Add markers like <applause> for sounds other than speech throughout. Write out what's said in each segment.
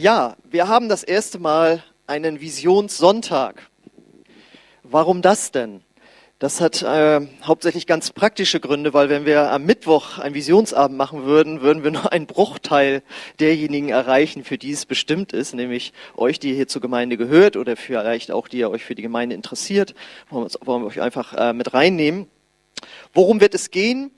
Ja, wir haben das erste Mal einen Visionssonntag. Warum das denn? Das hat äh, hauptsächlich ganz praktische Gründe, weil wenn wir am Mittwoch einen Visionsabend machen würden, würden wir <laughs> nur einen Bruchteil derjenigen erreichen, für die es bestimmt ist, nämlich euch, die hier zur Gemeinde gehört oder vielleicht auch die ihr euch für die Gemeinde interessiert. Wollen wir euch einfach äh, mit reinnehmen. Worum wird es gehen?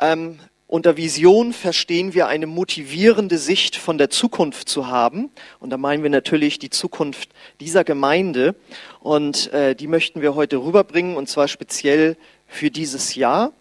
Ähm, unter Vision verstehen wir eine motivierende Sicht von der Zukunft zu haben. Und da meinen wir natürlich die Zukunft dieser Gemeinde. Und äh, die möchten wir heute rüberbringen, und zwar speziell für dieses Jahr.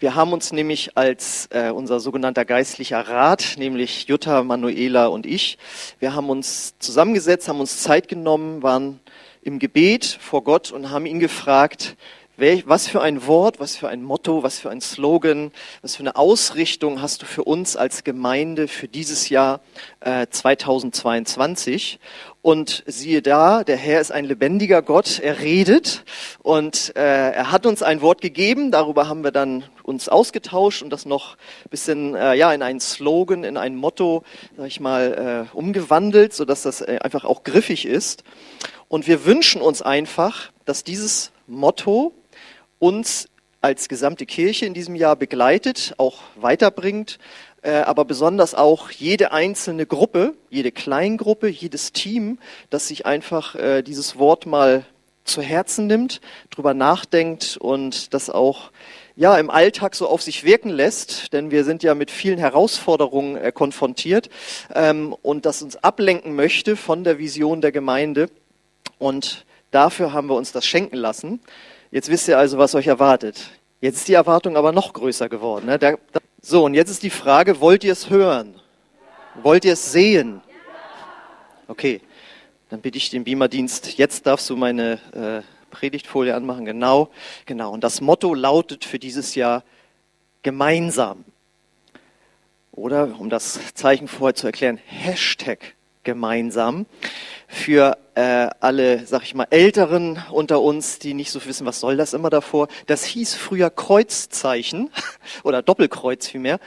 Wir haben uns nämlich als äh, unser sogenannter geistlicher Rat, nämlich Jutta, Manuela und ich, wir haben uns zusammengesetzt, haben uns Zeit genommen, waren im Gebet vor Gott und haben ihn gefragt, was für ein Wort, was für ein Motto, was für ein Slogan, was für eine Ausrichtung hast du für uns als Gemeinde für dieses Jahr äh, 2022? Und siehe da, der Herr ist ein lebendiger Gott, er redet und äh, er hat uns ein Wort gegeben, darüber haben wir dann uns ausgetauscht und das noch ein bisschen äh, ja, in einen Slogan, in ein Motto, sag ich mal, äh, umgewandelt, sodass das äh, einfach auch griffig ist. Und wir wünschen uns einfach, dass dieses Motto uns als gesamte Kirche in diesem Jahr begleitet, auch weiterbringt, äh, aber besonders auch jede einzelne Gruppe, jede Kleingruppe, jedes Team, das sich einfach äh, dieses Wort mal zu Herzen nimmt, drüber nachdenkt und das auch ja im Alltag so auf sich wirken lässt, denn wir sind ja mit vielen Herausforderungen äh, konfrontiert ähm, und das uns ablenken möchte von der Vision der Gemeinde und dafür haben wir uns das schenken lassen. Jetzt wisst ihr also, was euch erwartet. Jetzt ist die Erwartung aber noch größer geworden. Ne? Da, da, so, und jetzt ist die Frage, wollt ihr es hören? Wollt ihr es sehen? Okay, dann bitte ich den Beamerdienst, jetzt darfst du meine äh, Predigtfolie anmachen. Genau, genau. Und das Motto lautet für dieses Jahr gemeinsam. Oder, um das Zeichen vorher zu erklären, Hashtag gemeinsam für äh, alle, sag ich mal, Älteren unter uns, die nicht so wissen, was soll das immer davor. Das hieß früher Kreuzzeichen <laughs> oder Doppelkreuz vielmehr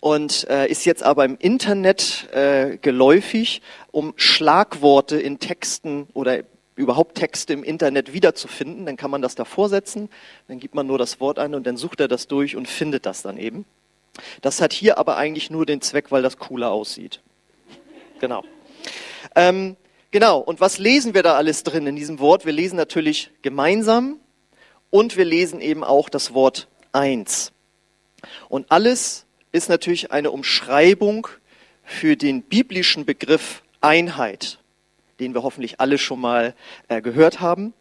und äh, ist jetzt aber im Internet äh, geläufig, um Schlagworte in Texten oder überhaupt Texte im Internet wiederzufinden. Dann kann man das davor setzen, dann gibt man nur das Wort ein und dann sucht er das durch und findet das dann eben. Das hat hier aber eigentlich nur den Zweck, weil das cooler aussieht. Genau. Ähm, genau, und was lesen wir da alles drin in diesem Wort? Wir lesen natürlich gemeinsam und wir lesen eben auch das Wort eins. Und alles ist natürlich eine Umschreibung für den biblischen Begriff Einheit, den wir hoffentlich alle schon mal äh, gehört haben.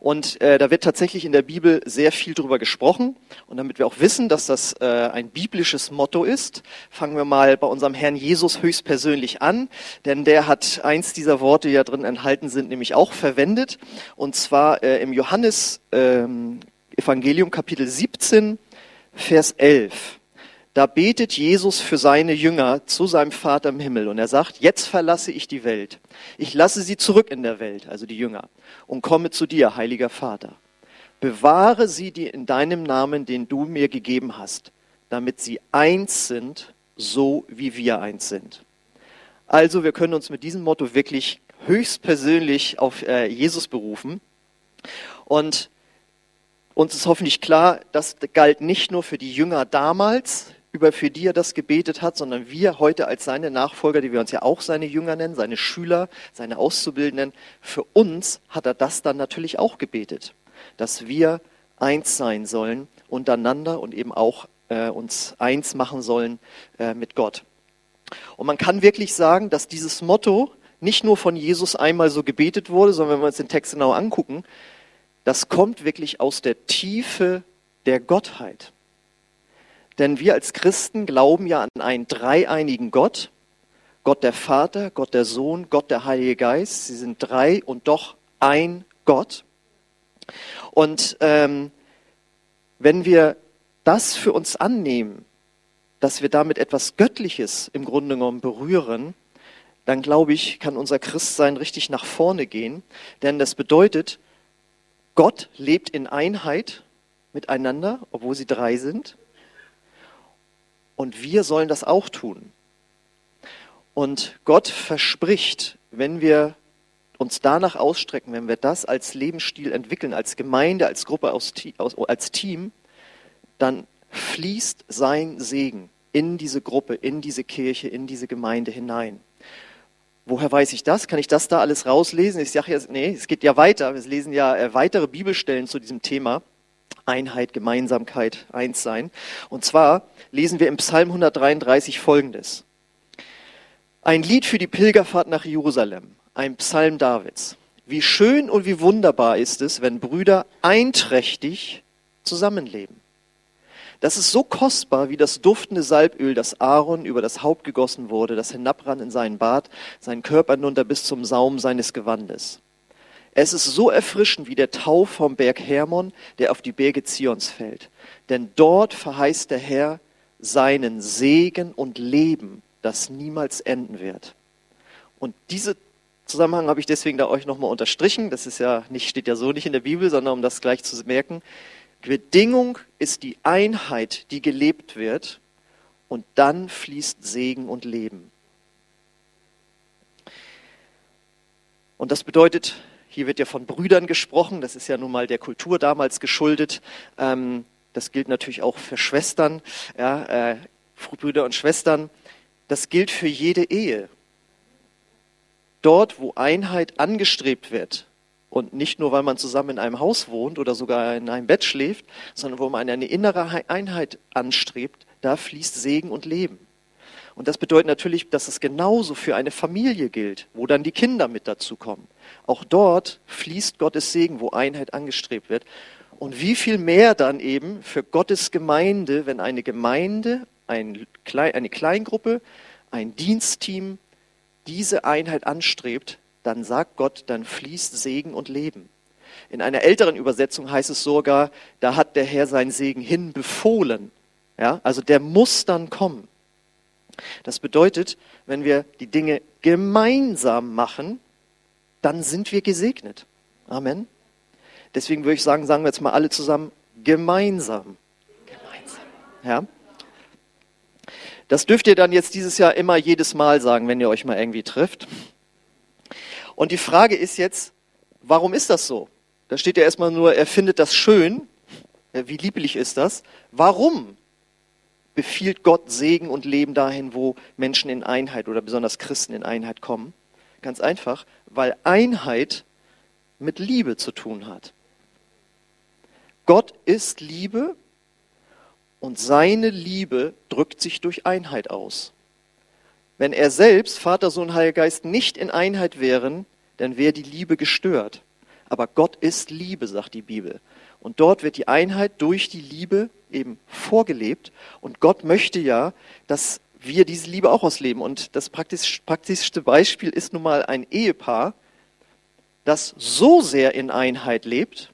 Und äh, da wird tatsächlich in der Bibel sehr viel drüber gesprochen. Und damit wir auch wissen, dass das äh, ein biblisches Motto ist, fangen wir mal bei unserem Herrn Jesus höchstpersönlich an. Denn der hat eins dieser Worte, die da drin enthalten sind, nämlich auch verwendet. Und zwar äh, im Johannes ähm, Evangelium Kapitel 17, Vers 11 da betet Jesus für seine Jünger zu seinem Vater im Himmel und er sagt, jetzt verlasse ich die Welt. Ich lasse sie zurück in der Welt, also die Jünger, und komme zu dir, heiliger Vater. Bewahre sie dir in deinem Namen, den du mir gegeben hast, damit sie eins sind, so wie wir eins sind. Also wir können uns mit diesem Motto wirklich höchstpersönlich auf äh, Jesus berufen. Und uns ist hoffentlich klar, das galt nicht nur für die Jünger damals, über für die er das gebetet hat, sondern wir heute als seine Nachfolger, die wir uns ja auch seine Jünger nennen, seine Schüler, seine Auszubildenden, für uns hat er das dann natürlich auch gebetet, dass wir eins sein sollen untereinander und eben auch äh, uns eins machen sollen äh, mit Gott. Und man kann wirklich sagen, dass dieses Motto nicht nur von Jesus einmal so gebetet wurde, sondern wenn wir uns den Text genau angucken, das kommt wirklich aus der Tiefe der Gottheit. Denn wir als Christen glauben ja an einen dreieinigen Gott. Gott der Vater, Gott der Sohn, Gott der Heilige Geist. Sie sind drei und doch ein Gott. Und ähm, wenn wir das für uns annehmen, dass wir damit etwas Göttliches im Grunde genommen berühren, dann glaube ich, kann unser Christsein richtig nach vorne gehen. Denn das bedeutet, Gott lebt in Einheit miteinander, obwohl sie drei sind. Und wir sollen das auch tun. Und Gott verspricht, wenn wir uns danach ausstrecken, wenn wir das als Lebensstil entwickeln, als Gemeinde, als Gruppe, als Team, dann fließt sein Segen in diese Gruppe, in diese Kirche, in diese Gemeinde hinein. Woher weiß ich das? Kann ich das da alles rauslesen? Ich sage jetzt, nee, es geht ja weiter. Wir lesen ja äh, weitere Bibelstellen zu diesem Thema. Einheit, Gemeinsamkeit, Einssein. Und zwar lesen wir im Psalm 133 folgendes. Ein Lied für die Pilgerfahrt nach Jerusalem, ein Psalm Davids. Wie schön und wie wunderbar ist es, wenn Brüder einträchtig zusammenleben. Das ist so kostbar wie das duftende Salböl, das Aaron über das Haupt gegossen wurde, das hinabrann in seinen Bart, seinen Körper hinunter bis zum Saum seines Gewandes. Es ist so erfrischend wie der Tau vom Berg Hermon, der auf die Berge Zions fällt. Denn dort verheißt der Herr seinen Segen und Leben, das niemals enden wird. Und diese Zusammenhang habe ich deswegen da euch nochmal unterstrichen. Das ist ja nicht, steht ja so nicht in der Bibel, sondern um das gleich zu merken. Bedingung ist die Einheit, die gelebt wird, und dann fließt Segen und Leben. Und das bedeutet, hier wird ja von Brüdern gesprochen, das ist ja nun mal der Kultur damals geschuldet. Ähm, das gilt natürlich auch für Schwestern, ja, äh, Brüder und Schwestern. Das gilt für jede Ehe. Dort, wo Einheit angestrebt wird, und nicht nur, weil man zusammen in einem Haus wohnt oder sogar in einem Bett schläft, sondern wo man eine innere Einheit anstrebt, da fließt Segen und Leben. Und das bedeutet natürlich, dass es genauso für eine Familie gilt, wo dann die Kinder mit dazukommen. Auch dort fließt Gottes Segen, wo Einheit angestrebt wird. Und wie viel mehr dann eben für Gottes Gemeinde, wenn eine Gemeinde, ein, eine Kleingruppe, ein Dienstteam diese Einheit anstrebt, dann sagt Gott, dann fließt Segen und Leben. In einer älteren Übersetzung heißt es sogar, da hat der Herr seinen Segen hinbefohlen. Ja, also der muss dann kommen. Das bedeutet, wenn wir die Dinge gemeinsam machen, dann sind wir gesegnet. Amen. Deswegen würde ich sagen, sagen wir jetzt mal alle zusammen, gemeinsam. Gemeinsam. Ja. Das dürft ihr dann jetzt dieses Jahr immer jedes Mal sagen, wenn ihr euch mal irgendwie trifft. Und die Frage ist jetzt, warum ist das so? Da steht ja erstmal nur, er findet das schön. Wie lieblich ist das? Warum befiehlt Gott Segen und Leben dahin, wo Menschen in Einheit oder besonders Christen in Einheit kommen? Ganz einfach, weil Einheit mit Liebe zu tun hat. Gott ist Liebe und seine Liebe drückt sich durch Einheit aus. Wenn er selbst, Vater, Sohn, Heiliger Geist, nicht in Einheit wären, dann wäre die Liebe gestört. Aber Gott ist Liebe, sagt die Bibel. Und dort wird die Einheit durch die Liebe eben vorgelebt. Und Gott möchte ja, dass wir diese Liebe auch ausleben. Und das praktisch, praktischste Beispiel ist nun mal ein Ehepaar, das so sehr in Einheit lebt,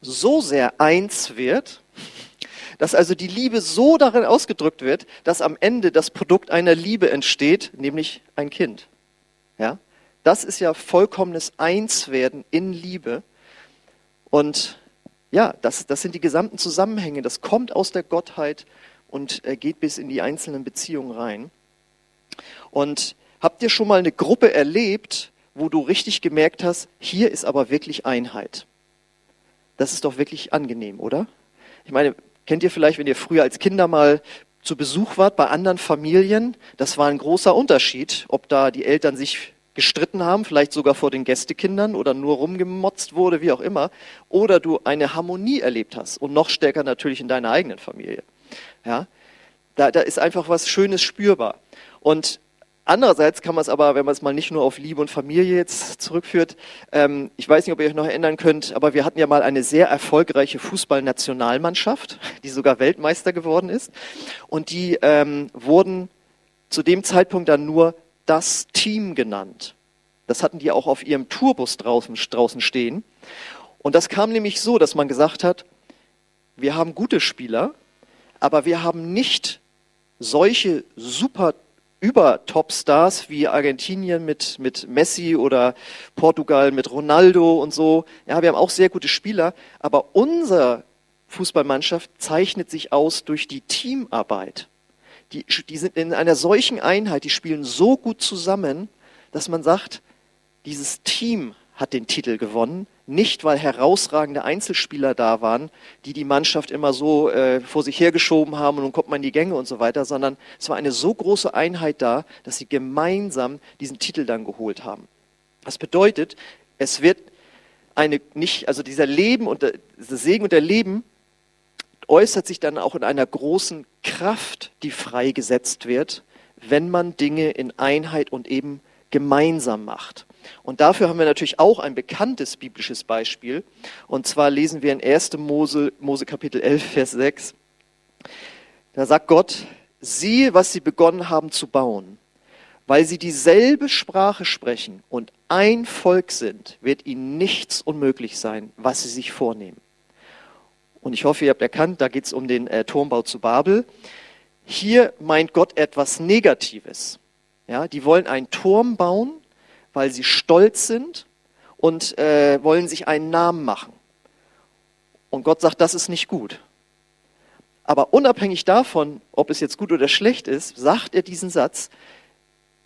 so sehr eins wird, dass also die Liebe so darin ausgedrückt wird, dass am Ende das Produkt einer Liebe entsteht, nämlich ein Kind. Ja? Das ist ja vollkommenes Einswerden in Liebe. Und ja, das, das sind die gesamten Zusammenhänge. Das kommt aus der Gottheit und geht bis in die einzelnen Beziehungen rein. Und habt ihr schon mal eine Gruppe erlebt, wo du richtig gemerkt hast, hier ist aber wirklich Einheit? Das ist doch wirklich angenehm, oder? Ich meine, Kennt ihr vielleicht, wenn ihr früher als Kinder mal zu Besuch wart bei anderen Familien? Das war ein großer Unterschied, ob da die Eltern sich gestritten haben, vielleicht sogar vor den Gästekindern oder nur rumgemotzt wurde, wie auch immer, oder du eine Harmonie erlebt hast und noch stärker natürlich in deiner eigenen Familie. Ja, da, da ist einfach was Schönes spürbar. Und Andererseits kann man es aber, wenn man es mal nicht nur auf Liebe und Familie jetzt zurückführt, ähm, ich weiß nicht, ob ihr euch noch erinnern könnt, aber wir hatten ja mal eine sehr erfolgreiche Fußballnationalmannschaft, die sogar Weltmeister geworden ist. Und die ähm, wurden zu dem Zeitpunkt dann nur das Team genannt. Das hatten die auch auf ihrem Tourbus draußen, draußen stehen. Und das kam nämlich so, dass man gesagt hat, wir haben gute Spieler, aber wir haben nicht solche super über Topstars wie Argentinien mit, mit Messi oder Portugal mit Ronaldo und so. Ja, wir haben auch sehr gute Spieler, aber unsere Fußballmannschaft zeichnet sich aus durch die Teamarbeit. Die, die sind in einer solchen Einheit, die spielen so gut zusammen, dass man sagt, dieses Team hat den Titel gewonnen, nicht weil herausragende Einzelspieler da waren, die die Mannschaft immer so äh, vor sich hergeschoben haben und nun kommt man in die Gänge und so weiter, sondern es war eine so große Einheit da, dass sie gemeinsam diesen Titel dann geholt haben. Das bedeutet, es wird eine nicht, also dieser Leben und der, dieser Segen und der Leben äußert sich dann auch in einer großen Kraft, die freigesetzt wird, wenn man Dinge in Einheit und eben gemeinsam macht. Und dafür haben wir natürlich auch ein bekanntes biblisches Beispiel. Und zwar lesen wir in 1. Mose, Mose Kapitel 11, Vers 6. Da sagt Gott, siehe, was sie begonnen haben zu bauen. Weil sie dieselbe Sprache sprechen und ein Volk sind, wird ihnen nichts unmöglich sein, was sie sich vornehmen. Und ich hoffe, ihr habt erkannt, da geht es um den äh, Turmbau zu Babel. Hier meint Gott etwas Negatives. Ja, die wollen einen Turm bauen, weil sie stolz sind und äh, wollen sich einen Namen machen. Und Gott sagt, das ist nicht gut. Aber unabhängig davon, ob es jetzt gut oder schlecht ist, sagt er diesen Satz,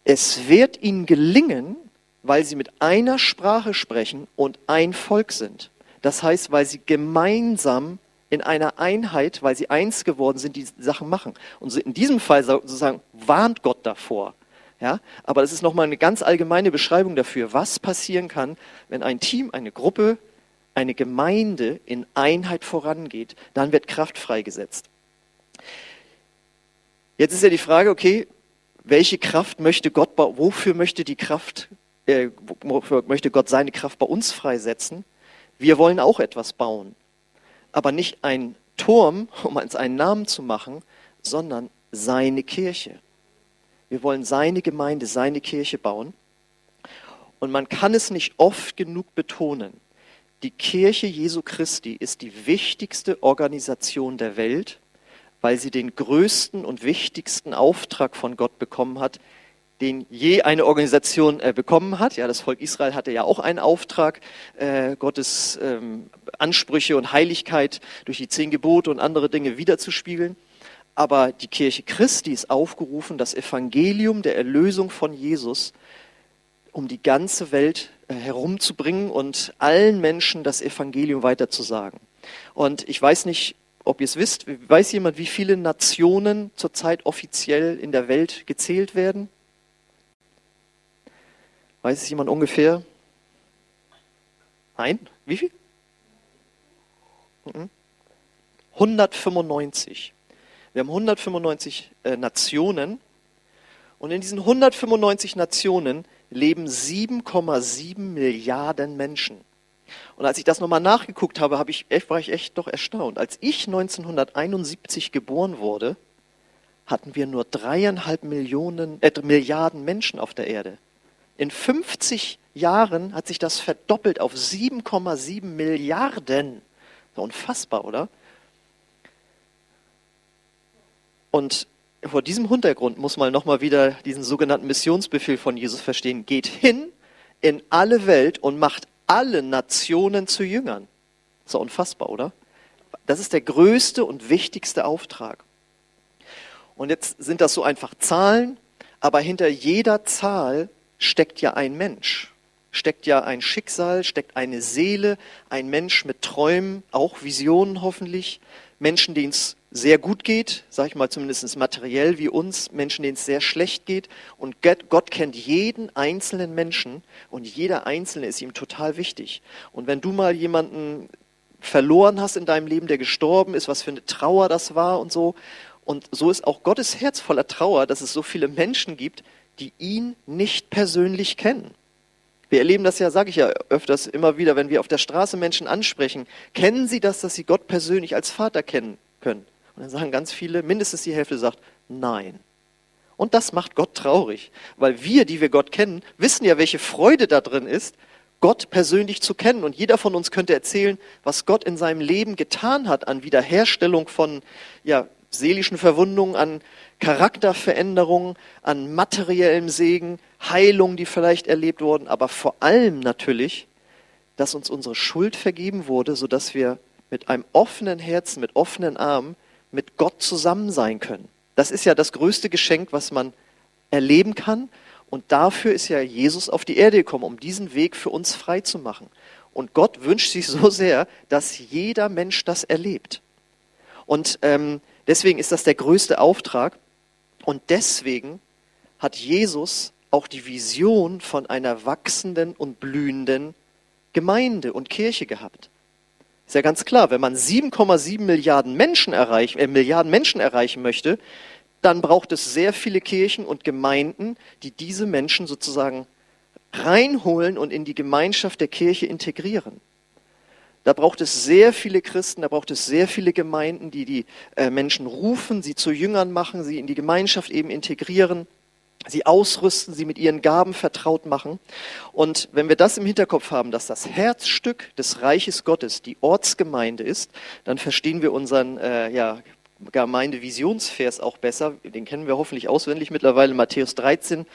es wird ihnen gelingen, weil sie mit einer Sprache sprechen und ein Volk sind. Das heißt, weil sie gemeinsam in einer Einheit, weil sie eins geworden sind, die Sachen machen. Und in diesem Fall sozusagen warnt Gott davor, ja, aber das ist nochmal eine ganz allgemeine Beschreibung dafür, was passieren kann, wenn ein Team, eine Gruppe, eine Gemeinde in Einheit vorangeht. Dann wird Kraft freigesetzt. Jetzt ist ja die Frage, okay, welche Kraft möchte Gott, wofür möchte die Kraft, äh, möchte Gott seine Kraft bei uns freisetzen? Wir wollen auch etwas bauen, aber nicht ein Turm, um uns einen Namen zu machen, sondern seine Kirche. Wir wollen seine Gemeinde, seine Kirche bauen. Und man kann es nicht oft genug betonen. Die Kirche Jesu Christi ist die wichtigste Organisation der Welt, weil sie den größten und wichtigsten Auftrag von Gott bekommen hat, den je eine Organisation äh, bekommen hat. Ja, das Volk Israel hatte ja auch einen Auftrag, äh, Gottes ähm, Ansprüche und Heiligkeit durch die zehn Gebote und andere Dinge wiederzuspiegeln. Aber die Kirche Christi ist aufgerufen, das Evangelium der Erlösung von Jesus um die ganze Welt äh, herumzubringen und allen Menschen das Evangelium weiterzusagen. Und ich weiß nicht, ob ihr es wisst, weiß jemand, wie viele Nationen zurzeit offiziell in der Welt gezählt werden? Weiß es jemand ungefähr? Nein? Wie viel? 195. Mhm. Wir haben 195 äh, Nationen und in diesen 195 Nationen leben 7,7 Milliarden Menschen. Und als ich das nochmal nachgeguckt habe, habe ich, war ich echt doch erstaunt. Als ich 1971 geboren wurde, hatten wir nur dreieinhalb Millionen, äh, Milliarden Menschen auf der Erde. In 50 Jahren hat sich das verdoppelt auf 7,7 Milliarden. Unfassbar, oder? Und vor diesem Hintergrund muss man nochmal wieder diesen sogenannten Missionsbefehl von Jesus verstehen. Geht hin in alle Welt und macht alle Nationen zu Jüngern. Doch unfassbar, oder? Das ist der größte und wichtigste Auftrag. Und jetzt sind das so einfach Zahlen, aber hinter jeder Zahl steckt ja ein Mensch, steckt ja ein Schicksal, steckt eine Seele, ein Mensch mit Träumen, auch Visionen hoffentlich, Menschen, denen es sehr gut geht, sage ich mal zumindest materiell wie uns, Menschen, denen es sehr schlecht geht. Und Gott kennt jeden einzelnen Menschen und jeder Einzelne ist ihm total wichtig. Und wenn du mal jemanden verloren hast in deinem Leben, der gestorben ist, was für eine Trauer das war und so. Und so ist auch Gottes Herz voller Trauer, dass es so viele Menschen gibt, die ihn nicht persönlich kennen. Wir erleben das ja, sage ich ja öfters immer wieder, wenn wir auf der Straße Menschen ansprechen. Kennen Sie das, dass Sie Gott persönlich als Vater kennen können? Und dann sagen ganz viele, mindestens die Hälfte sagt, nein. Und das macht Gott traurig, weil wir, die wir Gott kennen, wissen ja, welche Freude da drin ist, Gott persönlich zu kennen. Und jeder von uns könnte erzählen, was Gott in seinem Leben getan hat an Wiederherstellung von ja, seelischen Verwundungen, an Charakterveränderungen, an materiellem Segen, Heilungen, die vielleicht erlebt wurden, aber vor allem natürlich, dass uns unsere Schuld vergeben wurde, sodass wir mit einem offenen Herzen, mit offenen Armen mit Gott zusammen sein können. Das ist ja das größte Geschenk, was man erleben kann. Und dafür ist ja Jesus auf die Erde gekommen, um diesen Weg für uns frei zu machen. Und Gott wünscht sich so sehr, dass jeder Mensch das erlebt. Und ähm, deswegen ist das der größte Auftrag. Und deswegen hat Jesus auch die Vision von einer wachsenden und blühenden Gemeinde und Kirche gehabt. Ist ja ganz klar, wenn man 7,7 Milliarden Menschen erreichen, äh, Milliarden Menschen erreichen möchte, dann braucht es sehr viele Kirchen und Gemeinden, die diese Menschen sozusagen reinholen und in die Gemeinschaft der Kirche integrieren. Da braucht es sehr viele Christen, da braucht es sehr viele Gemeinden, die die äh, Menschen rufen, sie zu Jüngern machen, sie in die Gemeinschaft eben integrieren sie ausrüsten, sie mit ihren Gaben vertraut machen. Und wenn wir das im Hinterkopf haben, dass das Herzstück des Reiches Gottes die Ortsgemeinde ist, dann verstehen wir unseren äh, ja, Gemeindevisionsvers auch besser. Den kennen wir hoffentlich auswendig mittlerweile, Matthäus 13,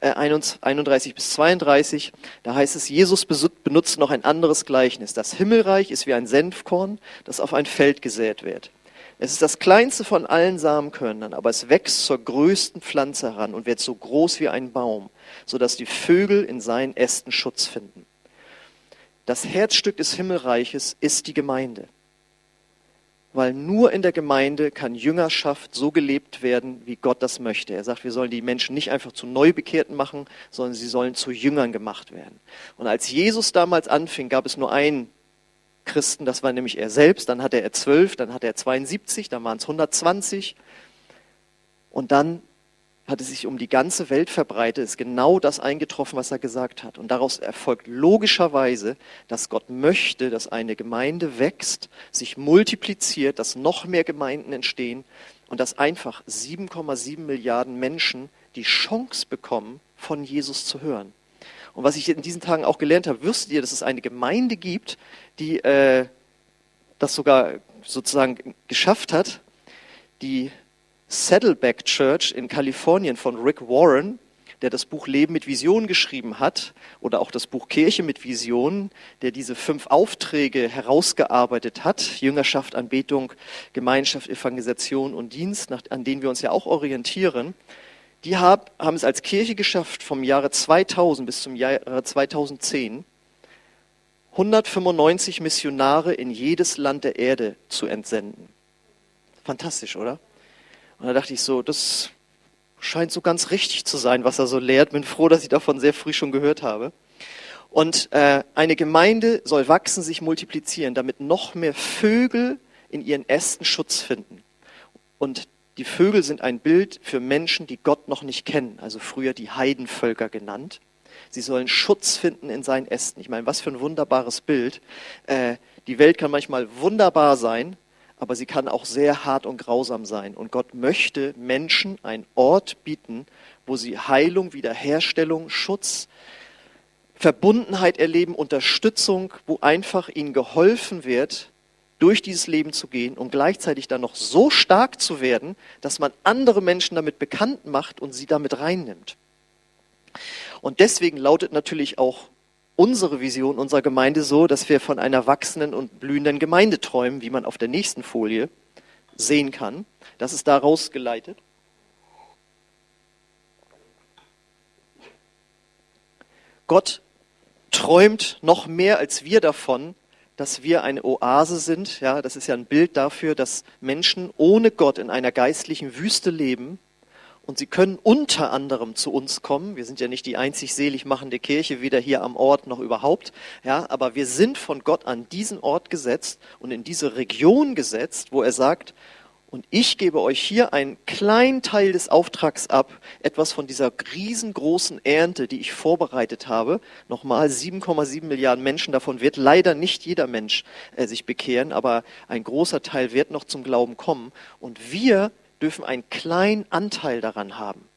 äh, 31 bis 32. Da heißt es, Jesus benutzt noch ein anderes Gleichnis. Das Himmelreich ist wie ein Senfkorn, das auf ein Feld gesät wird. Es ist das kleinste von allen Samenkörnern, aber es wächst zur größten Pflanze heran und wird so groß wie ein Baum, sodass die Vögel in seinen Ästen Schutz finden. Das Herzstück des Himmelreiches ist die Gemeinde. Weil nur in der Gemeinde kann Jüngerschaft so gelebt werden, wie Gott das möchte. Er sagt, wir sollen die Menschen nicht einfach zu Neubekehrten machen, sondern sie sollen zu Jüngern gemacht werden. Und als Jesus damals anfing, gab es nur einen Christen, das war nämlich er selbst, dann hatte er zwölf, dann hatte er 72, dann waren es 120 und dann hat es sich um die ganze Welt verbreitet, ist genau das eingetroffen, was er gesagt hat. Und daraus erfolgt logischerweise, dass Gott möchte, dass eine Gemeinde wächst, sich multipliziert, dass noch mehr Gemeinden entstehen und dass einfach 7,7 Milliarden Menschen die Chance bekommen, von Jesus zu hören. Und was ich in diesen Tagen auch gelernt habe, wüsstet ihr, dass es eine Gemeinde gibt, die äh, das sogar sozusagen geschafft hat, die Saddleback Church in Kalifornien von Rick Warren, der das Buch Leben mit Visionen geschrieben hat, oder auch das Buch Kirche mit Visionen, der diese fünf Aufträge herausgearbeitet hat, Jüngerschaft, Anbetung, Gemeinschaft, Evangelisation und Dienst, nach, an denen wir uns ja auch orientieren, die haben es als Kirche geschafft, vom Jahre 2000 bis zum Jahre 2010 195 Missionare in jedes Land der Erde zu entsenden. Fantastisch, oder? Und da dachte ich so, das scheint so ganz richtig zu sein, was er so lehrt. Bin froh, dass ich davon sehr früh schon gehört habe. Und äh, eine Gemeinde soll wachsen, sich multiplizieren, damit noch mehr Vögel in ihren Ästen Schutz finden. Und die Vögel sind ein Bild für Menschen, die Gott noch nicht kennen, also früher die Heidenvölker genannt. Sie sollen Schutz finden in seinen Ästen. Ich meine, was für ein wunderbares Bild. Äh, die Welt kann manchmal wunderbar sein, aber sie kann auch sehr hart und grausam sein. Und Gott möchte Menschen einen Ort bieten, wo sie Heilung, Wiederherstellung, Schutz, Verbundenheit erleben, Unterstützung, wo einfach ihnen geholfen wird, durch dieses Leben zu gehen und gleichzeitig dann noch so stark zu werden, dass man andere Menschen damit bekannt macht und sie damit reinnimmt. Und deswegen lautet natürlich auch unsere Vision unserer Gemeinde so, dass wir von einer wachsenden und blühenden Gemeinde träumen, wie man auf der nächsten Folie sehen kann. Das ist daraus geleitet. Gott träumt noch mehr als wir davon, dass wir eine Oase sind. Ja, das ist ja ein Bild dafür, dass Menschen ohne Gott in einer geistlichen Wüste leben. Und sie können unter anderem zu uns kommen. Wir sind ja nicht die einzig selig machende Kirche, weder hier am Ort noch überhaupt. Ja, aber wir sind von Gott an diesen Ort gesetzt und in diese Region gesetzt, wo er sagt, und ich gebe euch hier einen kleinen Teil des Auftrags ab, etwas von dieser riesengroßen Ernte, die ich vorbereitet habe. Nochmal 7,7 Milliarden Menschen, davon wird leider nicht jeder Mensch äh, sich bekehren, aber ein großer Teil wird noch zum Glauben kommen. Und wir dürfen einen kleinen Anteil daran haben.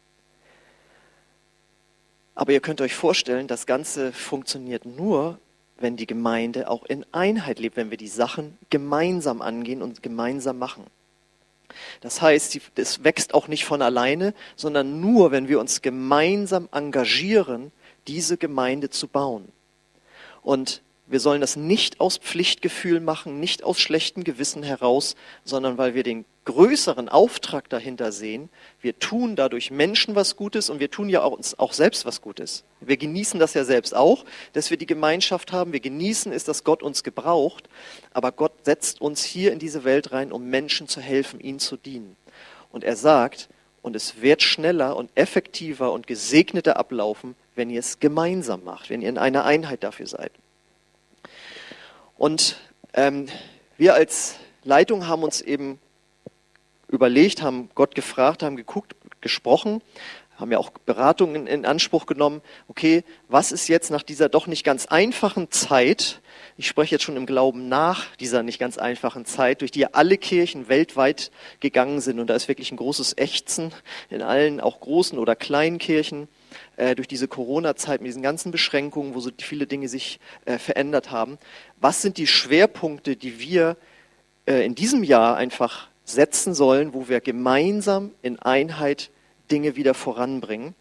Aber ihr könnt euch vorstellen, das Ganze funktioniert nur, wenn die Gemeinde auch in Einheit lebt, wenn wir die Sachen gemeinsam angehen und gemeinsam machen. Das heißt, es wächst auch nicht von alleine, sondern nur, wenn wir uns gemeinsam engagieren, diese Gemeinde zu bauen. Und wir sollen das nicht aus Pflichtgefühl machen, nicht aus schlechtem Gewissen heraus, sondern weil wir den größeren Auftrag dahinter sehen. Wir tun dadurch Menschen was Gutes und wir tun ja auch uns auch selbst was Gutes. Wir genießen das ja selbst auch, dass wir die Gemeinschaft haben. Wir genießen es, dass Gott uns gebraucht. Aber Gott setzt uns hier in diese Welt rein, um Menschen zu helfen, ihnen zu dienen. Und er sagt, und es wird schneller und effektiver und gesegneter ablaufen, wenn ihr es gemeinsam macht, wenn ihr in einer Einheit dafür seid. Und ähm, wir als Leitung haben uns eben überlegt, haben Gott gefragt, haben geguckt, gesprochen, haben ja auch Beratungen in Anspruch genommen. Okay, was ist jetzt nach dieser doch nicht ganz einfachen Zeit, ich spreche jetzt schon im Glauben nach dieser nicht ganz einfachen Zeit, durch die ja alle Kirchen weltweit gegangen sind. Und da ist wirklich ein großes Ächzen in allen, auch großen oder kleinen Kirchen, äh, durch diese Corona-Zeit mit diesen ganzen Beschränkungen, wo so viele Dinge sich äh, verändert haben. Was sind die Schwerpunkte, die wir äh, in diesem Jahr einfach setzen sollen, wo wir gemeinsam in Einheit Dinge wieder voranbringen?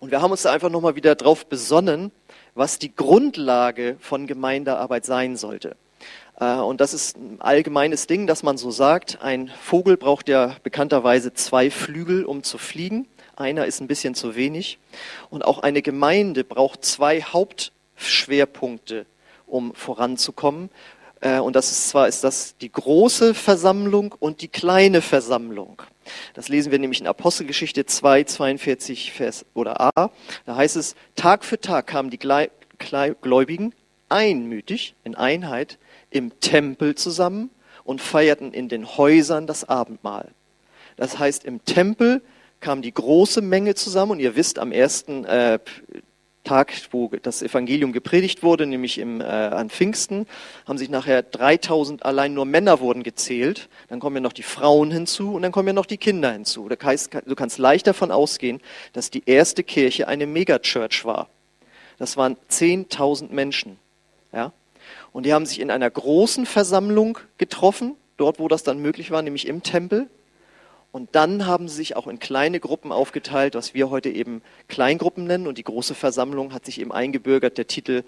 Und wir haben uns da einfach nochmal wieder drauf besonnen, was die Grundlage von Gemeindearbeit sein sollte. Äh, und das ist ein allgemeines Ding, dass man so sagt, ein Vogel braucht ja bekannterweise zwei Flügel, um zu fliegen. Einer ist ein bisschen zu wenig. Und auch eine Gemeinde braucht zwei Hauptschwerpunkte, um voranzukommen. Äh, und das ist zwar ist das die große Versammlung und die kleine Versammlung. Das lesen wir nämlich in Apostelgeschichte 2, 42 Vers oder A. Da heißt es, Tag für Tag kamen die Gläubigen einmütig in Einheit im Tempel zusammen und feierten in den Häusern das Abendmahl. Das heißt, im Tempel kam die große Menge zusammen und ihr wisst, am ersten äh, Tag, wo das Evangelium gepredigt wurde, nämlich im, äh, an Pfingsten, haben sich nachher 3000 allein nur Männer wurden gezählt. Dann kommen ja noch die Frauen hinzu und dann kommen ja noch die Kinder hinzu. Das heißt, du kannst leicht davon ausgehen, dass die erste Kirche eine Megachurch war. Das waren 10.000 Menschen. Ja? Und die haben sich in einer großen Versammlung getroffen, dort wo das dann möglich war, nämlich im Tempel. Und dann haben sie sich auch in kleine Gruppen aufgeteilt, was wir heute eben Kleingruppen nennen. Und die große Versammlung hat sich eben eingebürgert, der Titel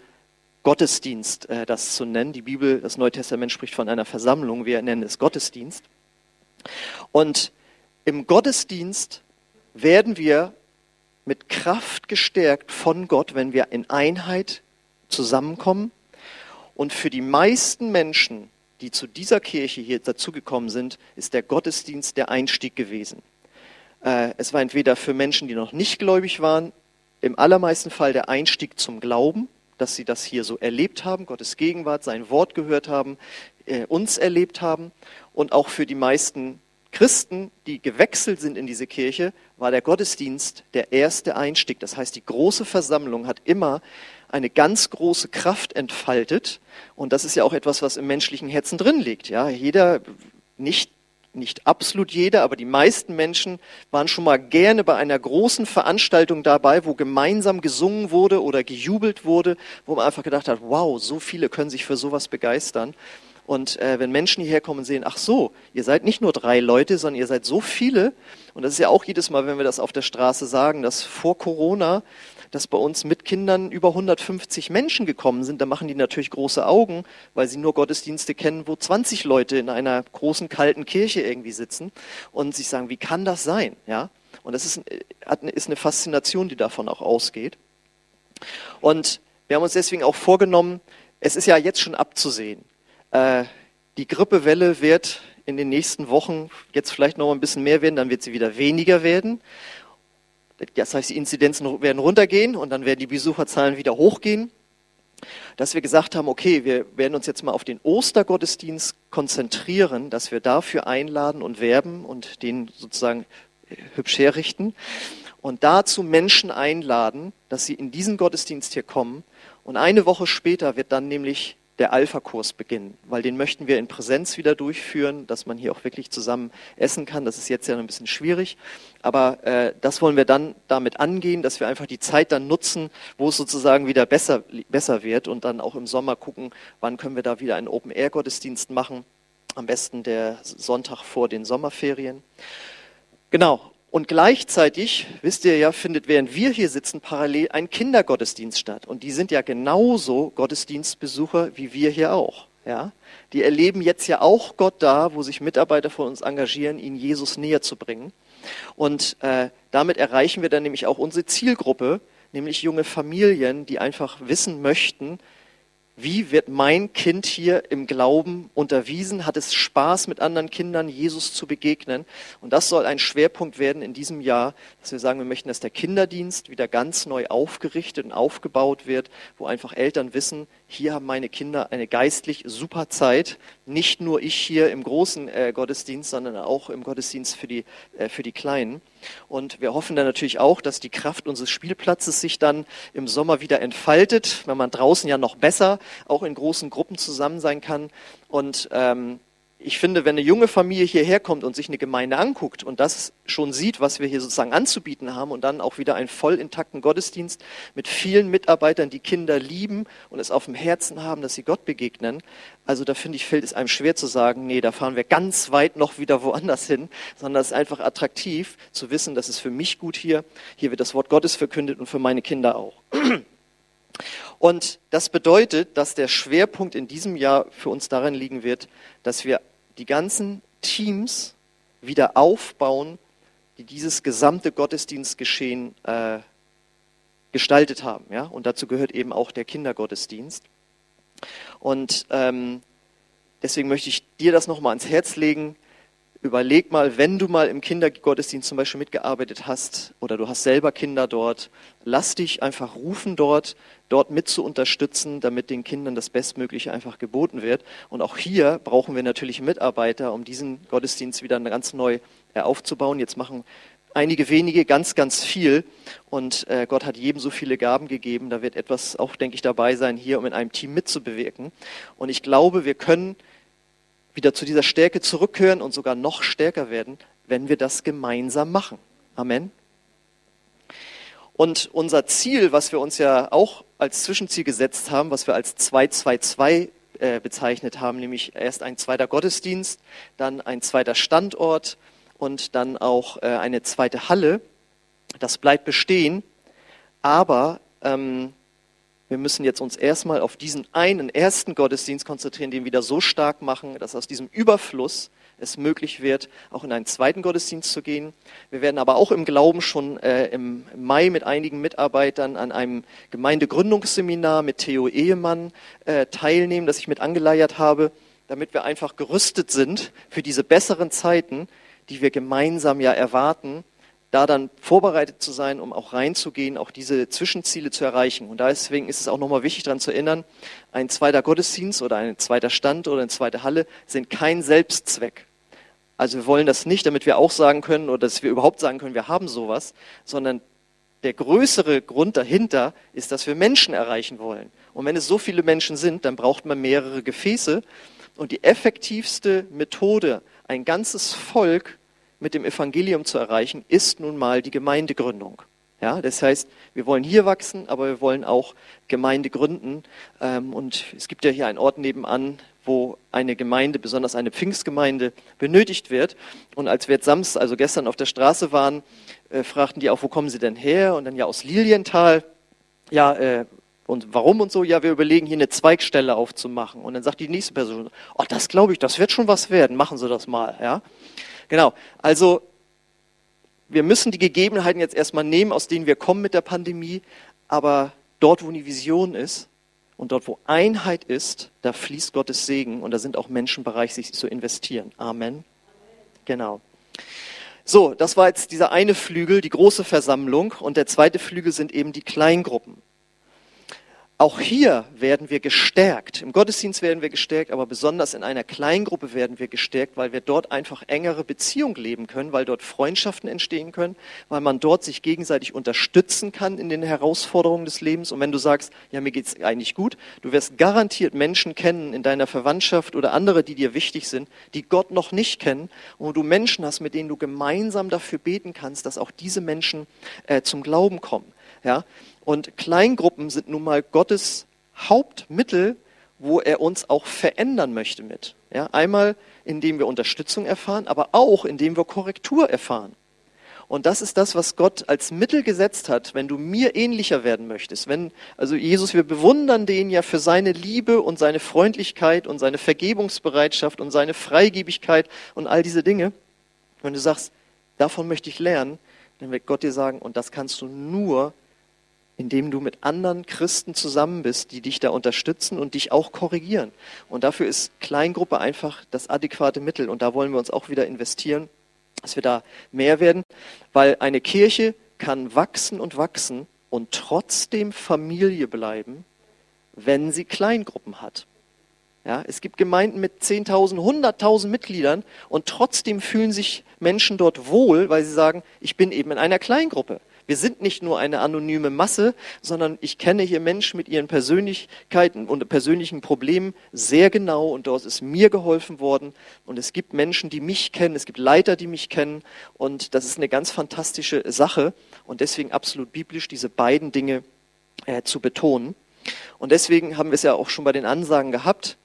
Gottesdienst, äh, das zu nennen. Die Bibel, das Neue Testament spricht von einer Versammlung. Wir nennen es Gottesdienst. Und im Gottesdienst werden wir mit Kraft gestärkt von Gott, wenn wir in Einheit zusammenkommen. Und für die meisten Menschen die zu dieser Kirche hier dazugekommen sind, ist der Gottesdienst der Einstieg gewesen. Äh, es war entweder für Menschen, die noch nicht gläubig waren, im allermeisten Fall der Einstieg zum Glauben, dass sie das hier so erlebt haben, Gottes Gegenwart, sein Wort gehört haben, äh, uns erlebt haben. Und auch für die meisten Christen, die gewechselt sind in diese Kirche, war der Gottesdienst der erste Einstieg. Das heißt, die große Versammlung hat immer eine ganz große Kraft entfaltet. Und das ist ja auch etwas, was im menschlichen Herzen drin liegt. Ja, jeder, nicht, nicht absolut jeder, aber die meisten Menschen waren schon mal gerne bei einer großen Veranstaltung dabei, wo gemeinsam gesungen wurde oder gejubelt wurde, wo man einfach gedacht hat, wow, so viele können sich für sowas begeistern. Und äh, wenn Menschen hierher kommen und sehen, ach so, ihr seid nicht nur drei Leute, sondern ihr seid so viele. Und das ist ja auch jedes Mal, wenn wir das auf der Straße sagen, dass vor Corona dass bei uns mit Kindern über 150 Menschen gekommen sind, da machen die natürlich große Augen, weil sie nur Gottesdienste kennen, wo 20 Leute in einer großen kalten Kirche irgendwie sitzen und sich sagen, wie kann das sein? Ja? Und das ist, ist eine Faszination, die davon auch ausgeht. Und wir haben uns deswegen auch vorgenommen, es ist ja jetzt schon abzusehen, äh, die Grippewelle wird in den nächsten Wochen jetzt vielleicht noch ein bisschen mehr werden, dann wird sie wieder weniger werden. Das heißt, die Inzidenzen werden runtergehen und dann werden die Besucherzahlen wieder hochgehen. Dass wir gesagt haben, okay, wir werden uns jetzt mal auf den Ostergottesdienst konzentrieren, dass wir dafür einladen und werben und den sozusagen äh, hübsch herrichten und dazu Menschen einladen, dass sie in diesen Gottesdienst hier kommen. Und eine Woche später wird dann nämlich der Alpha-Kurs beginnen, weil den möchten wir in Präsenz wieder durchführen, dass man hier auch wirklich zusammen essen kann. Das ist jetzt ja ein bisschen schwierig, aber äh, das wollen wir dann damit angehen, dass wir einfach die Zeit dann nutzen, wo es sozusagen wieder besser, besser wird und dann auch im Sommer gucken, wann können wir da wieder einen Open-Air-Gottesdienst machen. Am besten der Sonntag vor den Sommerferien. Genau, und gleichzeitig, wisst ihr ja, findet während wir hier sitzen parallel ein Kindergottesdienst statt. Und die sind ja genauso Gottesdienstbesucher wie wir hier auch. Ja, die erleben jetzt ja auch Gott da, wo sich Mitarbeiter von uns engagieren, ihnen Jesus näher zu bringen. Und äh, damit erreichen wir dann nämlich auch unsere Zielgruppe, nämlich junge Familien, die einfach wissen möchten, wie wird mein Kind hier im Glauben unterwiesen? Hat es Spaß, mit anderen Kindern Jesus zu begegnen? Und das soll ein Schwerpunkt werden in diesem Jahr, dass wir sagen, wir möchten, dass der Kinderdienst wieder ganz neu aufgerichtet und aufgebaut wird, wo einfach Eltern wissen, hier haben meine Kinder eine geistlich super Zeit. Nicht nur ich hier im großen äh, Gottesdienst, sondern auch im Gottesdienst für die, äh, für die Kleinen. Und wir hoffen dann natürlich auch, dass die Kraft unseres Spielplatzes sich dann im Sommer wieder entfaltet, wenn man draußen ja noch besser auch in großen Gruppen zusammen sein kann. Und ähm, ich finde, wenn eine junge Familie hierher kommt und sich eine Gemeinde anguckt und das schon sieht, was wir hier sozusagen anzubieten haben und dann auch wieder einen voll intakten Gottesdienst mit vielen Mitarbeitern, die Kinder lieben und es auf dem Herzen haben, dass sie Gott begegnen, also da finde ich, fällt es einem schwer zu sagen, nee, da fahren wir ganz weit noch wieder woanders hin, sondern es ist einfach attraktiv zu wissen, das ist für mich gut hier, hier wird das Wort Gottes verkündet und für meine Kinder auch. Und das bedeutet, dass der Schwerpunkt in diesem Jahr für uns darin liegen wird, dass wir die ganzen Teams wieder aufbauen, die dieses gesamte Gottesdienstgeschehen äh, gestaltet haben. Ja? Und dazu gehört eben auch der Kindergottesdienst. Und ähm, deswegen möchte ich dir das nochmal ans Herz legen. Überleg mal, wenn du mal im Kindergottesdienst zum Beispiel mitgearbeitet hast oder du hast selber Kinder dort, lass dich einfach rufen dort, dort mit zu unterstützen, damit den Kindern das Bestmögliche einfach geboten wird. Und auch hier brauchen wir natürlich Mitarbeiter, um diesen Gottesdienst wieder ganz neu äh, aufzubauen. Jetzt machen einige wenige ganz, ganz viel. Und äh, Gott hat jedem so viele Gaben gegeben. Da wird etwas auch, denke ich, dabei sein, hier, um in einem Team mitzubewirken. Und ich glaube, wir können wieder zu dieser Stärke zurückkehren und sogar noch stärker werden, wenn wir das gemeinsam machen. Amen. Und unser Ziel, was wir uns ja auch als Zwischenziel gesetzt haben, was wir als 222 äh, bezeichnet haben, nämlich erst ein zweiter Gottesdienst, dann ein zweiter Standort und dann auch äh, eine zweite Halle, das bleibt bestehen. Aber ähm, wir müssen jetzt uns erstmal auf diesen einen ersten Gottesdienst konzentrieren, den wieder so stark machen, dass aus diesem Überfluss es möglich wird, auch in einen zweiten Gottesdienst zu gehen. Wir werden aber auch im Glauben schon äh, im Mai mit einigen Mitarbeitern an einem Gemeindegründungsseminar mit Theo Ehemann äh, teilnehmen, das ich mit angeleiert habe, damit wir einfach gerüstet sind für diese besseren Zeiten, die wir gemeinsam ja erwarten da dann vorbereitet zu sein, um auch reinzugehen, auch diese Zwischenziele zu erreichen. Und deswegen ist es auch nochmal wichtig daran zu erinnern, ein zweiter Gottesdienst oder ein zweiter Stand oder eine zweite Halle sind kein Selbstzweck. Also wir wollen das nicht, damit wir auch sagen können oder dass wir überhaupt sagen können, wir haben sowas, sondern der größere Grund dahinter ist, dass wir Menschen erreichen wollen. Und wenn es so viele Menschen sind, dann braucht man mehrere Gefäße. Und die effektivste Methode, ein ganzes Volk mit dem Evangelium zu erreichen, ist nun mal die Gemeindegründung. Ja, das heißt, wir wollen hier wachsen, aber wir wollen auch Gemeinde gründen. Ähm, und es gibt ja hier einen Ort nebenan, wo eine Gemeinde, besonders eine Pfingstgemeinde, benötigt wird. Und als wir jetzt Samstag, also gestern auf der Straße waren, äh, fragten die auch, wo kommen sie denn her? Und dann ja aus Lilienthal. Ja, äh, und warum und so? Ja, wir überlegen, hier eine Zweigstelle aufzumachen. Und dann sagt die nächste Person, oh, das glaube ich, das wird schon was werden, machen Sie das mal. Ja. Genau, also wir müssen die Gegebenheiten jetzt erstmal nehmen, aus denen wir kommen mit der Pandemie, aber dort, wo eine Vision ist und dort, wo Einheit ist, da fließt Gottes Segen und da sind auch Menschen bereit, sich zu investieren. Amen. Genau. So, das war jetzt dieser eine Flügel, die große Versammlung und der zweite Flügel sind eben die Kleingruppen. Auch hier werden wir gestärkt. Im Gottesdienst werden wir gestärkt, aber besonders in einer Kleingruppe werden wir gestärkt, weil wir dort einfach engere Beziehungen leben können, weil dort Freundschaften entstehen können, weil man dort sich gegenseitig unterstützen kann in den Herausforderungen des Lebens. Und wenn du sagst, ja, mir geht's eigentlich gut, du wirst garantiert Menschen kennen in deiner Verwandtschaft oder andere, die dir wichtig sind, die Gott noch nicht kennen und wo du Menschen hast, mit denen du gemeinsam dafür beten kannst, dass auch diese Menschen äh, zum Glauben kommen. Ja, und Kleingruppen sind nun mal Gottes Hauptmittel, wo er uns auch verändern möchte mit. Ja, einmal, indem wir Unterstützung erfahren, aber auch, indem wir Korrektur erfahren. Und das ist das, was Gott als Mittel gesetzt hat, wenn du mir ähnlicher werden möchtest. Wenn, also Jesus, wir bewundern den ja für seine Liebe und seine Freundlichkeit und seine Vergebungsbereitschaft und seine Freigebigkeit und all diese Dinge. Wenn du sagst, davon möchte ich lernen, dann wird Gott dir sagen, und das kannst du nur, indem du mit anderen Christen zusammen bist, die dich da unterstützen und dich auch korrigieren. Und dafür ist Kleingruppe einfach das adäquate Mittel. Und da wollen wir uns auch wieder investieren dass wir da mehr werden, weil eine Kirche kann wachsen und wachsen und trotzdem Familie bleiben, wenn sie Kleingruppen hat. Ja, es gibt Gemeinden mit 10.000, 100.000 Mitgliedern und trotzdem fühlen sich Menschen dort wohl, weil sie sagen, ich bin eben in einer Kleingruppe. Wir sind nicht nur eine anonyme Masse, sondern ich kenne hier Menschen mit ihren Persönlichkeiten und persönlichen Problemen sehr genau und dort ist mir geholfen worden. Und es gibt Menschen, die mich kennen, es gibt Leiter, die mich kennen und das ist eine ganz fantastische Sache und deswegen absolut biblisch, diese beiden Dinge äh, zu betonen. Und deswegen haben wir es ja auch schon bei den Ansagen gehabt.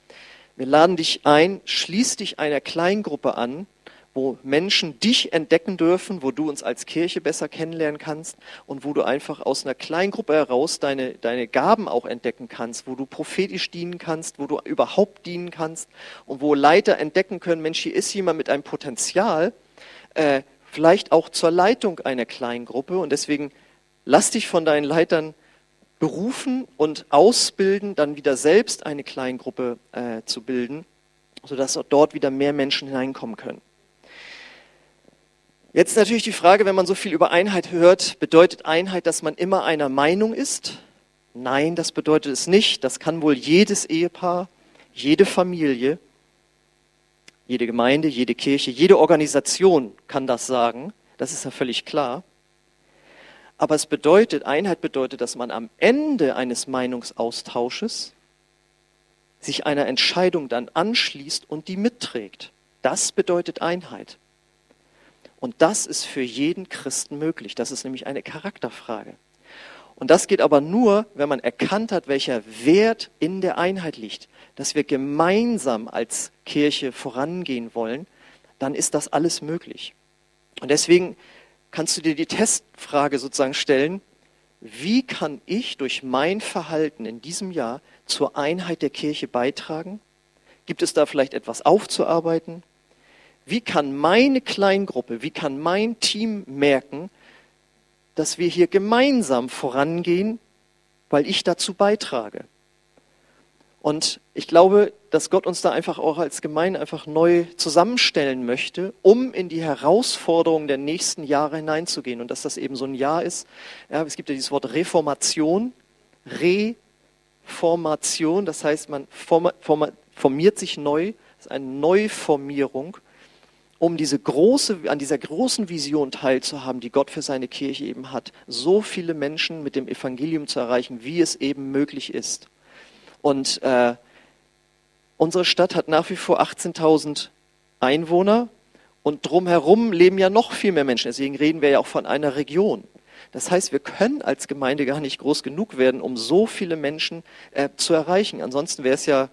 Wir laden dich ein, schließ dich einer Kleingruppe an, wo Menschen dich entdecken dürfen, wo du uns als Kirche besser kennenlernen kannst und wo du einfach aus einer Kleingruppe heraus deine, deine Gaben auch entdecken kannst, wo du prophetisch dienen kannst, wo du überhaupt dienen kannst und wo Leiter entdecken können, Mensch, hier ist jemand mit einem Potenzial, äh, vielleicht auch zur Leitung einer Kleingruppe und deswegen lass dich von deinen Leitern berufen und ausbilden, dann wieder selbst eine Kleingruppe äh, zu bilden, sodass dort wieder mehr Menschen hineinkommen können. Jetzt natürlich die Frage, wenn man so viel über Einheit hört, bedeutet Einheit, dass man immer einer Meinung ist? Nein, das bedeutet es nicht. Das kann wohl jedes Ehepaar, jede Familie, jede Gemeinde, jede Kirche, jede Organisation kann das sagen. Das ist ja völlig klar. Aber es bedeutet, Einheit bedeutet, dass man am Ende eines Meinungsaustausches sich einer Entscheidung dann anschließt und die mitträgt. Das bedeutet Einheit. Und das ist für jeden Christen möglich. Das ist nämlich eine Charakterfrage. Und das geht aber nur, wenn man erkannt hat, welcher Wert in der Einheit liegt, dass wir gemeinsam als Kirche vorangehen wollen, dann ist das alles möglich. Und deswegen kannst du dir die Testfrage sozusagen stellen, wie kann ich durch mein Verhalten in diesem Jahr zur Einheit der Kirche beitragen? Gibt es da vielleicht etwas aufzuarbeiten? Wie kann meine Kleingruppe, wie kann mein Team merken, dass wir hier gemeinsam vorangehen, weil ich dazu beitrage. Und ich glaube, dass Gott uns da einfach auch als Gemeinde einfach neu zusammenstellen möchte, um in die Herausforderungen der nächsten Jahre hineinzugehen. Und dass das eben so ein Jahr ist. Ja, es gibt ja dieses Wort Reformation, Reformation, das heißt, man formiert sich neu, das ist eine Neuformierung um diese große, an dieser großen Vision teilzuhaben, die Gott für seine Kirche eben hat, so viele Menschen mit dem Evangelium zu erreichen, wie es eben möglich ist. Und äh, unsere Stadt hat nach wie vor 18.000 Einwohner und drumherum leben ja noch viel mehr Menschen. Deswegen reden wir ja auch von einer Region. Das heißt, wir können als Gemeinde gar nicht groß genug werden, um so viele Menschen äh, zu erreichen. Ansonsten wäre es ja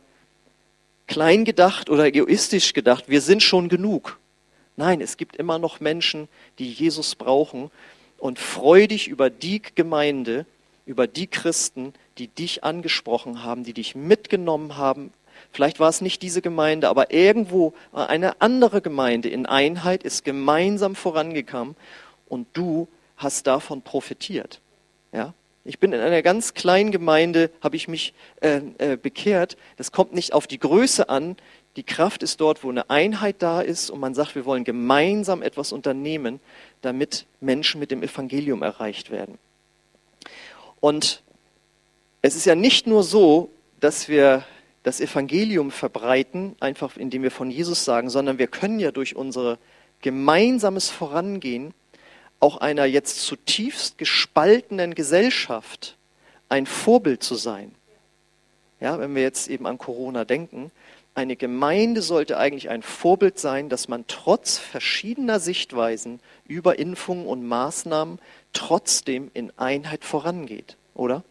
klein gedacht oder egoistisch gedacht. Wir sind schon genug. Nein, es gibt immer noch Menschen, die Jesus brauchen. Und freu dich über die Gemeinde, über die Christen, die dich angesprochen haben, die dich mitgenommen haben. Vielleicht war es nicht diese Gemeinde, aber irgendwo eine andere Gemeinde in Einheit ist gemeinsam vorangekommen und du hast davon profitiert. Ja? Ich bin in einer ganz kleinen Gemeinde, habe ich mich äh, äh, bekehrt. Das kommt nicht auf die Größe an, die Kraft ist dort, wo eine Einheit da ist und man sagt, wir wollen gemeinsam etwas unternehmen, damit Menschen mit dem Evangelium erreicht werden. Und es ist ja nicht nur so, dass wir das Evangelium verbreiten, einfach indem wir von Jesus sagen, sondern wir können ja durch unser gemeinsames Vorangehen auch einer jetzt zutiefst gespaltenen Gesellschaft ein Vorbild zu sein. Ja, wenn wir jetzt eben an Corona denken, eine Gemeinde sollte eigentlich ein Vorbild sein, dass man trotz verschiedener Sichtweisen über Impfungen und Maßnahmen trotzdem in Einheit vorangeht, oder?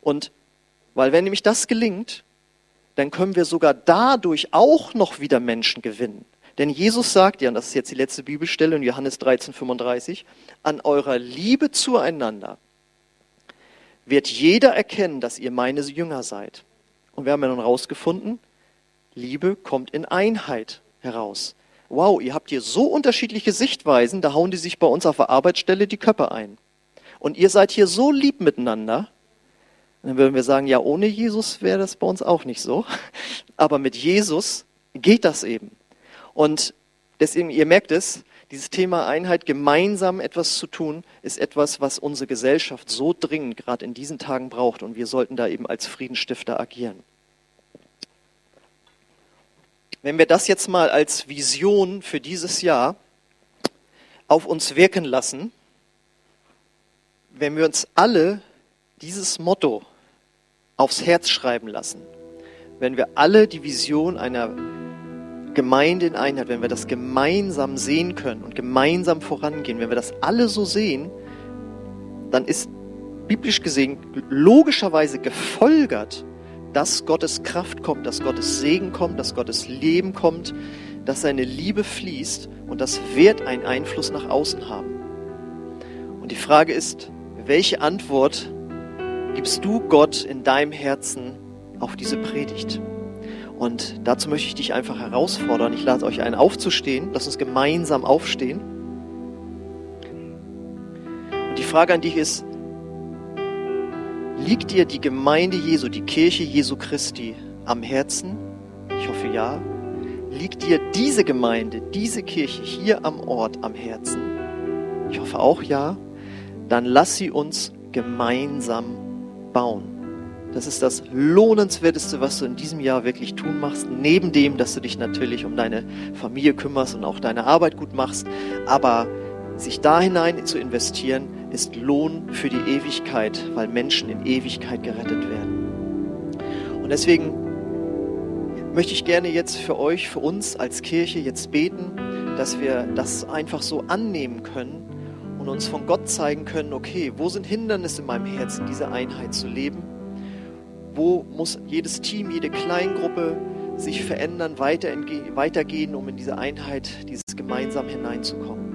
Und weil wenn nämlich das gelingt, dann können wir sogar dadurch auch noch wieder Menschen gewinnen. Denn Jesus sagt ja, und das ist jetzt die letzte Bibelstelle in Johannes 13, 35, an eurer Liebe zueinander wird jeder erkennen, dass ihr meine Jünger seid. Und wir haben ja nun rausgefunden, Liebe kommt in Einheit heraus. Wow, ihr habt hier so unterschiedliche Sichtweisen, da hauen die sich bei uns auf der Arbeitsstelle die Köpfe ein. Und ihr seid hier so lieb miteinander. Dann würden wir sagen, ja, ohne Jesus wäre das bei uns auch nicht so. Aber mit Jesus geht das eben. Und deswegen, ihr merkt es, dieses Thema Einheit, gemeinsam etwas zu tun, ist etwas, was unsere Gesellschaft so dringend gerade in diesen Tagen braucht. Und wir sollten da eben als Friedensstifter agieren. Wenn wir das jetzt mal als Vision für dieses Jahr auf uns wirken lassen, wenn wir uns alle dieses Motto aufs Herz schreiben lassen, wenn wir alle die Vision einer Gemeinde in Einheit, wenn wir das gemeinsam sehen können und gemeinsam vorangehen, wenn wir das alle so sehen, dann ist biblisch gesehen logischerweise gefolgert, dass Gottes Kraft kommt, dass Gottes Segen kommt, dass Gottes Leben kommt, dass seine Liebe fließt und das wird einen Einfluss nach außen haben. Und die Frage ist, welche Antwort gibst du Gott in deinem Herzen auf diese Predigt? Und dazu möchte ich dich einfach herausfordern. Ich lade euch ein, aufzustehen. Lass uns gemeinsam aufstehen. Und die Frage an dich ist, liegt dir die Gemeinde Jesu, die Kirche Jesu Christi am Herzen? Ich hoffe ja. Liegt dir diese Gemeinde, diese Kirche hier am Ort am Herzen? Ich hoffe auch ja. Dann lass sie uns gemeinsam bauen. Das ist das Lohnenswerteste, was du in diesem Jahr wirklich tun machst. Neben dem, dass du dich natürlich um deine Familie kümmerst und auch deine Arbeit gut machst. Aber sich da hinein zu investieren, ist Lohn für die Ewigkeit, weil Menschen in Ewigkeit gerettet werden. Und deswegen möchte ich gerne jetzt für euch, für uns als Kirche jetzt beten, dass wir das einfach so annehmen können und uns von Gott zeigen können, okay, wo sind Hindernisse in meinem Herzen, diese Einheit zu leben? Wo muss jedes Team, jede Kleingruppe sich verändern, weitergehen, um in diese Einheit, dieses gemeinsam hineinzukommen.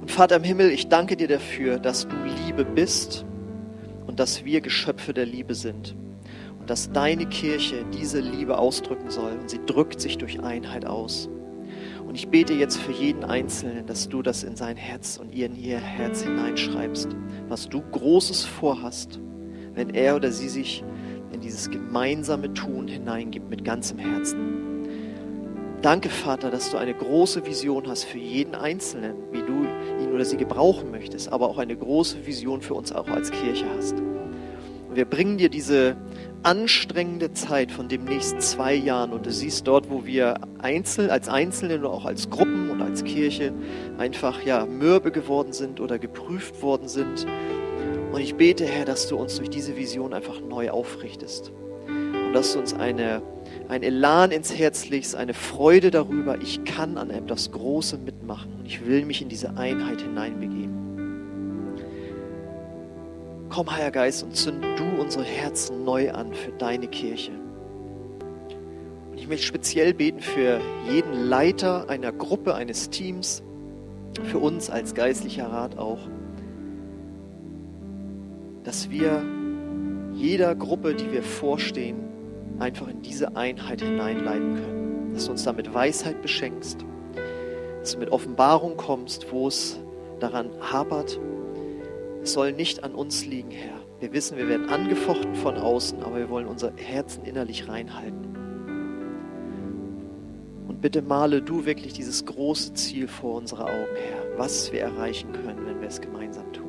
Und Vater im Himmel, ich danke dir dafür, dass du Liebe bist und dass wir Geschöpfe der Liebe sind. Und dass deine Kirche diese Liebe ausdrücken soll. Und sie drückt sich durch Einheit aus. Und ich bete jetzt für jeden Einzelnen, dass du das in sein Herz und ihr in ihr Herz hineinschreibst, was du Großes vorhast wenn er oder sie sich in dieses gemeinsame Tun hineingibt mit ganzem Herzen. Danke, Vater, dass du eine große Vision hast für jeden Einzelnen, wie du ihn oder sie gebrauchen möchtest, aber auch eine große Vision für uns auch als Kirche hast. Und wir bringen dir diese anstrengende Zeit von den nächsten zwei Jahren und du siehst dort, wo wir einzeln, als Einzelne oder auch als Gruppen und als Kirche einfach ja mürbe geworden sind oder geprüft worden sind und ich bete, Herr, dass du uns durch diese Vision einfach neu aufrichtest. Und dass du uns eine, ein Elan ins Herz legst, eine Freude darüber, ich kann an etwas Großem mitmachen und ich will mich in diese Einheit hineinbegeben. Komm, Heiliger Geist, und zünd du unsere Herzen neu an für deine Kirche. Und ich möchte speziell beten für jeden Leiter einer Gruppe, eines Teams, für uns als geistlicher Rat auch dass wir jeder Gruppe, die wir vorstehen, einfach in diese Einheit hineinleiten können. Dass du uns damit Weisheit beschenkst, dass du mit Offenbarung kommst, wo es daran hapert. Es soll nicht an uns liegen, Herr. Wir wissen, wir werden angefochten von außen, aber wir wollen unser Herzen innerlich reinhalten. Und bitte male du wirklich dieses große Ziel vor unsere Augen, Herr, was wir erreichen können, wenn wir es gemeinsam tun.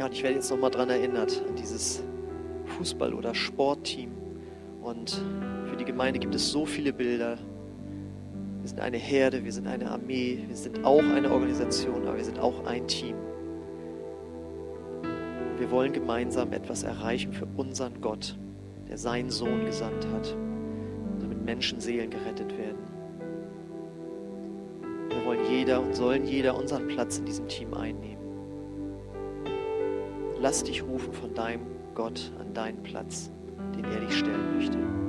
Ja, und ich werde jetzt nochmal daran erinnert, an dieses Fußball- oder Sportteam. Und für die Gemeinde gibt es so viele Bilder. Wir sind eine Herde, wir sind eine Armee, wir sind auch eine Organisation, aber wir sind auch ein Team. Wir wollen gemeinsam etwas erreichen für unseren Gott, der seinen Sohn gesandt hat, damit Menschenseelen gerettet werden. Wir wollen jeder und sollen jeder unseren Platz in diesem Team einnehmen. Lass dich rufen von deinem Gott an deinen Platz den er dich stellen möchte.